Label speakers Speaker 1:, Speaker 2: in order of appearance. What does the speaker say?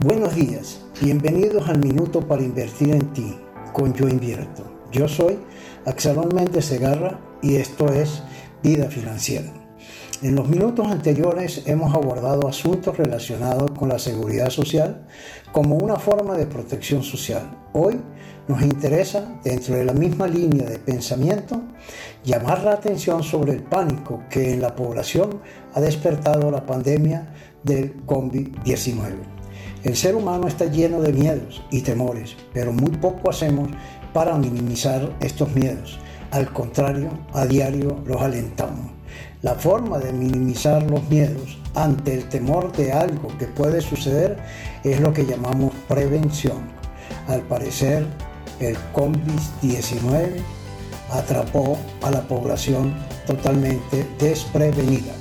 Speaker 1: Buenos días, bienvenidos al Minuto para Invertir en Ti con Yo Invierto. Yo soy Axelón Méndez Segarra y esto es Vida Financiera. En los minutos anteriores hemos abordado asuntos relacionados con la seguridad social como una forma de protección social. Hoy nos interesa, dentro de la misma línea de pensamiento, llamar la atención sobre el pánico que en la población ha despertado la pandemia del COVID-19. El ser humano está lleno de miedos y temores, pero muy poco hacemos para minimizar estos miedos. Al contrario, a diario los alentamos. La forma de minimizar los miedos ante el temor de algo que puede suceder es lo que llamamos prevención. Al parecer, el COVID-19 atrapó a la población totalmente desprevenida.